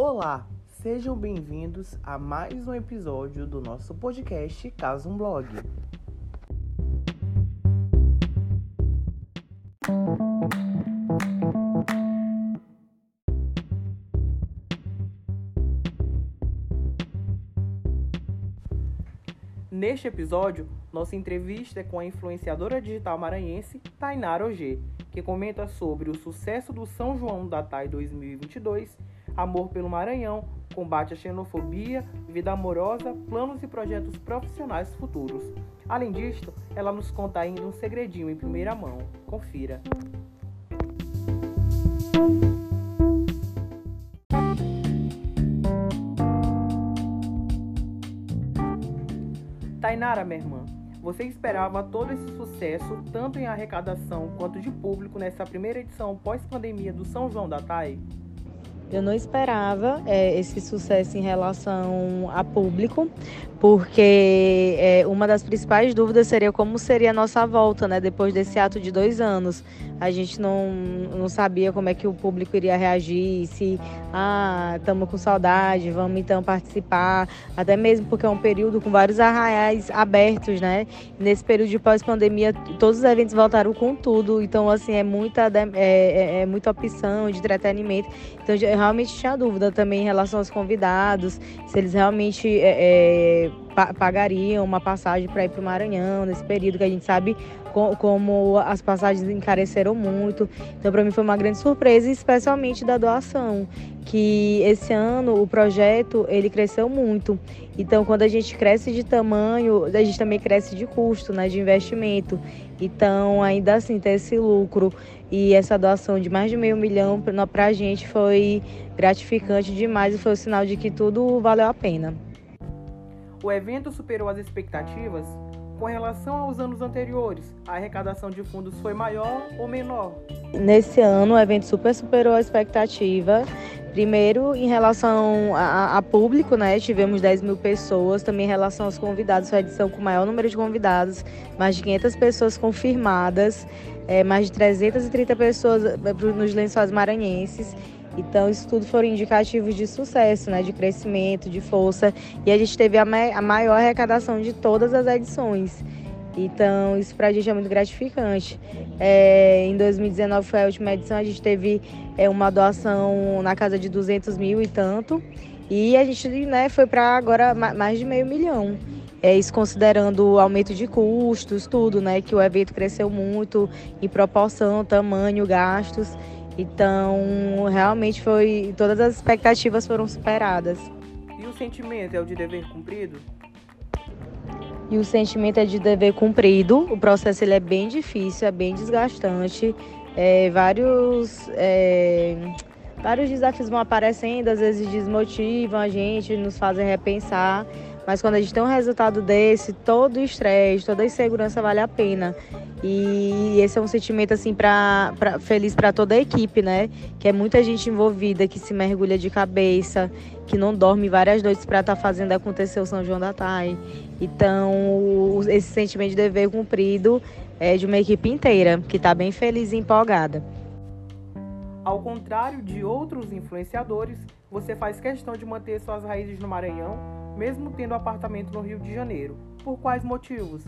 Olá, sejam bem-vindos a mais um episódio do nosso podcast Caso um Blog. Neste episódio, nossa entrevista é com a influenciadora digital maranhense Tainara Ogê, que comenta sobre o sucesso do São João da TAI 2022, amor pelo Maranhão, combate à xenofobia, vida amorosa, planos e projetos profissionais futuros. Além disto, ela nos conta ainda um segredinho em primeira mão. Confira. Tainara, minha irmã, você esperava todo esse sucesso, tanto em arrecadação quanto de público, nessa primeira edição pós-pandemia do São João da TAI? Eu não esperava é, esse sucesso em relação a público, porque é, uma das principais dúvidas seria como seria a nossa volta, né, depois desse ato de dois anos. A gente não, não sabia como é que o público iria reagir, se, ah, estamos com saudade, vamos então participar, até mesmo porque é um período com vários arraiais abertos, né? Nesse período de pós-pandemia, todos os eventos voltaram com tudo, então, assim, é muita, é, é, é muita opção de entretenimento. Então, eu realmente tinha dúvida também em relação aos convidados, se eles realmente é, é pagariam uma passagem para ir para o Maranhão nesse período que a gente sabe como as passagens encareceram muito. Então, para mim foi uma grande surpresa, especialmente da doação, que esse ano o projeto ele cresceu muito. Então, quando a gente cresce de tamanho, a gente também cresce de custo, né, de investimento. Então, ainda assim, ter esse lucro e essa doação de mais de meio milhão para a gente foi gratificante demais e foi o um sinal de que tudo valeu a pena. O evento superou as expectativas? Com relação aos anos anteriores, a arrecadação de fundos foi maior ou menor? Nesse ano, o evento super superou a expectativa. Primeiro, em relação a, a, público, né? Tivemos 10 mil pessoas. Também em relação aos convidados, foi a edição com o maior número de convidados, mais de 500 pessoas confirmadas, é, mais de 330 pessoas é, nos lençóis maranhenses. Então, isso tudo foram indicativos de sucesso, né, de crescimento, de força. E a gente teve a, a maior arrecadação de todas as edições. Então, isso para a gente é muito gratificante. É, em 2019 foi a última edição, a gente teve é, uma doação na casa de 200 mil e tanto. E a gente né, foi para agora mais de meio milhão. É, isso considerando o aumento de custos, tudo, né? Que o evento cresceu muito em proporção, tamanho, gastos. Então, realmente foi. Todas as expectativas foram superadas. E o sentimento é o de dever cumprido? E o sentimento é de dever cumprido. O processo ele é bem difícil, é bem desgastante. É, vários, é, vários desafios vão aparecendo, às vezes desmotivam a gente, nos fazem repensar. Mas quando a gente tem um resultado desse, todo o estresse, toda a insegurança vale a pena. E esse é um sentimento assim para feliz para toda a equipe, né? Que é muita gente envolvida, que se mergulha de cabeça, que não dorme várias noites para estar tá fazendo acontecer o São João da Tai. Então, esse sentimento de dever cumprido é de uma equipe inteira, que está bem feliz e empolgada. Ao contrário de outros influenciadores, você faz questão de manter suas raízes no Maranhão mesmo tendo apartamento no Rio de Janeiro. Por quais motivos?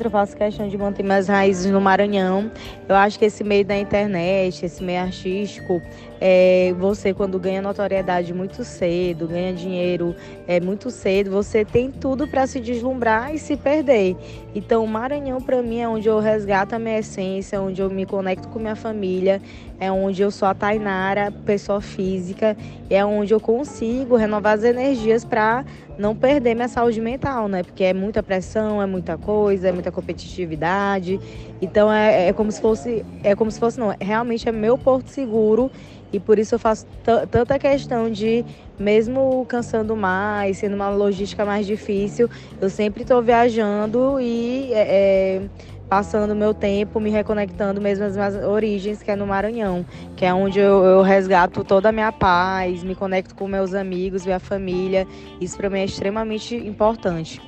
Eu faço questão de manter minhas raízes no Maranhão. Eu acho que esse meio da internet, esse meio artístico, é, você quando ganha notoriedade muito cedo, ganha dinheiro é, muito cedo, você tem tudo para se deslumbrar e se perder. Então, o Maranhão para mim é onde eu resgato a minha essência, onde eu me conecto com minha família, é onde eu sou a Tainara, pessoa física, é onde eu consigo renovar as energias para não perder minha saúde mental, né? Porque é muita pressão, é muita coisa, é muita competitividade. Então é, é como se fosse, é como se fosse não, realmente é meu porto seguro e por isso eu faço tanta questão de, mesmo cansando mais, sendo uma logística mais difícil, eu sempre estou viajando e é, é, passando meu tempo, me reconectando mesmo às minhas origens, que é no Maranhão, que é onde eu, eu resgato toda a minha paz, me conecto com meus amigos, minha família. Isso para mim é extremamente importante.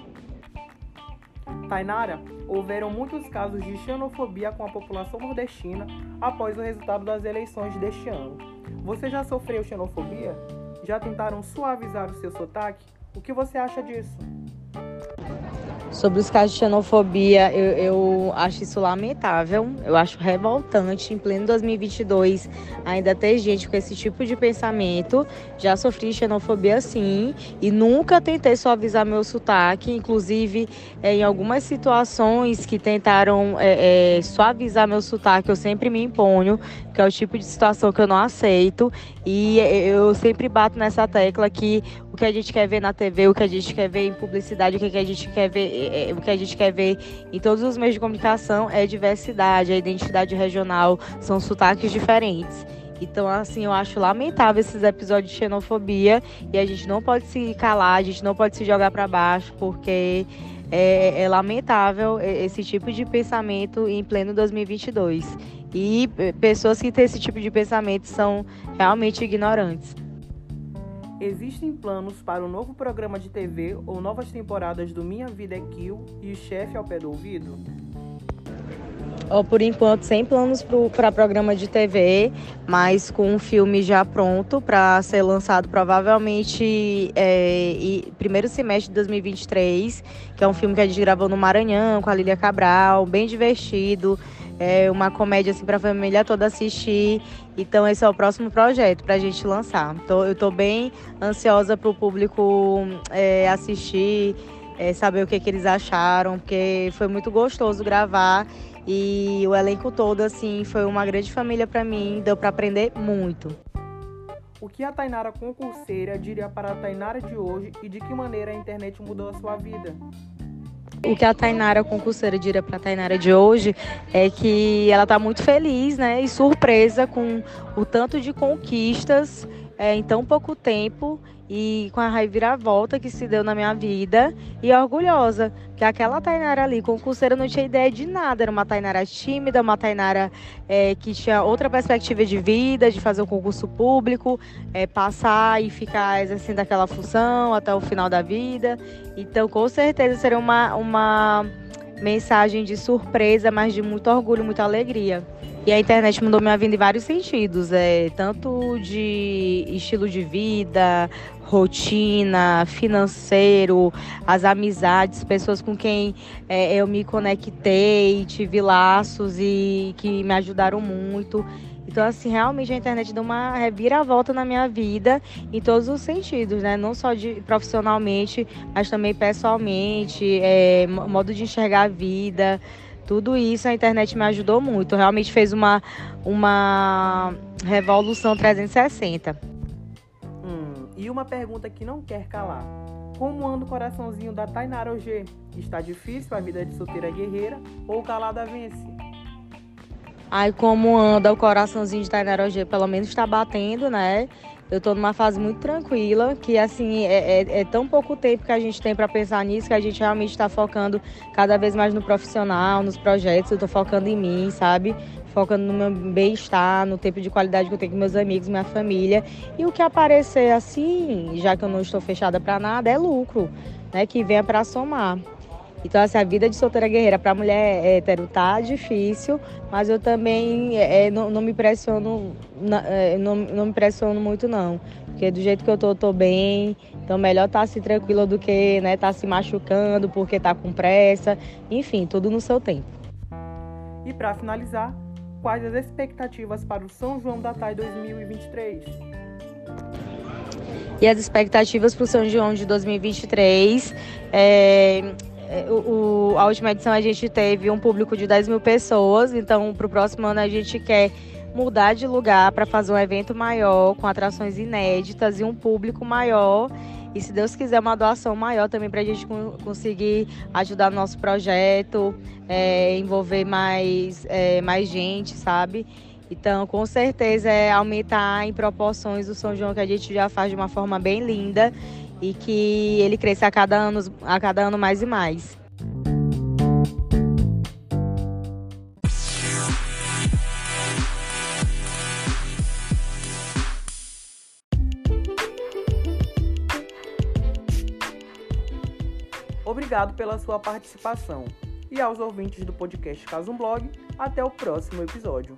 Tainara, houveram muitos casos de xenofobia com a população nordestina após o resultado das eleições deste ano. Você já sofreu xenofobia? já tentaram suavizar o seu sotaque? O que você acha disso? Sobre os casos de xenofobia, eu, eu, acho isso lamentável, eu acho revoltante. Em pleno 2022 ainda ter gente com esse tipo de pensamento. Já sofri xenofobia sim. E nunca tentei suavizar meu sotaque, inclusive é, em algumas situações que tentaram é, é, suavizar meu sotaque, eu sempre me imponho, que é o tipo de situação que eu não aceito. E eu sempre bato nessa tecla que que a gente quer ver na TV, o que a gente quer ver em publicidade, o que a gente quer ver é, o que a gente quer ver em todos os meios de comunicação é diversidade, a identidade regional, são sotaques diferentes. Então, assim, eu acho lamentável esses episódios de xenofobia e a gente não pode se calar, a gente não pode se jogar para baixo, porque é, é, lamentável esse tipo de pensamento em pleno 2022. E pessoas que têm esse tipo de pensamento são realmente ignorantes. Existem planos para um novo programa de TV ou novas temporadas do Minha Vida é Kill e o Chefe ao Pé do Ouvido? Oh, por enquanto, sem planos para programa de TV, mas com um filme já pronto para ser lançado provavelmente é, e, primeiro semestre de 2023, que é um filme que a gente gravou no Maranhão com a Lília Cabral, bem divertido é uma comédia assim para a família toda assistir. Então esse é o próximo projeto para a gente lançar. Tô, eu estou bem ansiosa para o público é, assistir, é, saber o que, que eles acharam, porque foi muito gostoso gravar e o elenco todo assim foi uma grande família para mim, deu para aprender muito. O que a Tainara concurseira diria para a Tainara de hoje e de que maneira a internet mudou a sua vida? O que a Tainara concurseira diria para a Tainara de hoje é que ela está muito feliz né, e surpresa com o tanto de conquistas é, em tão pouco tempo e com a reviravolta que se deu na minha vida e orgulhosa, que aquela Tainara ali, concurseira, não tinha ideia de nada, era uma Tainara tímida, uma Tainara é, que tinha outra perspectiva de vida, de fazer um concurso público, é, passar e ficar exercendo aquela função até o final da vida. Então, com certeza, seria uma, uma mensagem de surpresa, mas de muito orgulho, muita alegria. E a internet mudou minha vida em vários sentidos, é, tanto de estilo de vida, rotina, financeiro, as amizades, pessoas com quem é, eu me conectei, tive laços e que me ajudaram muito. Então, assim, realmente a internet deu uma reviravolta na minha vida em todos os sentidos, né? Não só de profissionalmente, mas também pessoalmente, é, modo de enxergar a vida. Tudo isso a internet me ajudou muito. Realmente fez uma, uma revolução 360. Hum, e uma pergunta que não quer calar. Como anda o coraçãozinho da Tainara OG? Está difícil a vida de solteira guerreira ou calada vence? Ai, como anda o coraçãozinho de Tainara OG? Pelo menos está batendo, né? Eu estou numa fase muito tranquila, que assim, é, é, é tão pouco tempo que a gente tem para pensar nisso, que a gente realmente está focando cada vez mais no profissional, nos projetos, eu estou focando em mim, sabe? Focando no meu bem-estar, no tempo de qualidade que eu tenho com meus amigos, minha família. E o que aparecer assim, já que eu não estou fechada para nada, é lucro, né? Que venha para somar. Então, assim, a vida de solteira guerreira para mulher hétero tá difícil, mas eu também é, não, não, me pressiono, é, não, não me pressiono muito não. Porque do jeito que eu tô, eu tô bem. Então melhor estar tá assim tranquila do que né, tá se machucando porque tá com pressa. Enfim, tudo no seu tempo. E para finalizar, quais as expectativas para o São João da TAI 2023? E as expectativas para o São João de 2023 é, é, o, a última edição a gente teve um público de 10 mil pessoas, então para o próximo ano a gente quer mudar de lugar para fazer um evento maior, com atrações inéditas e um público maior. E se Deus quiser, uma doação maior também para a gente conseguir ajudar no nosso projeto, é, envolver mais, é, mais gente, sabe? Então, com certeza, é aumentar em proporções o São João que a gente já faz de uma forma bem linda e que ele cresça a cada ano, a cada ano mais e mais. Obrigado pela sua participação. E aos ouvintes do podcast Caso um Blog, até o próximo episódio.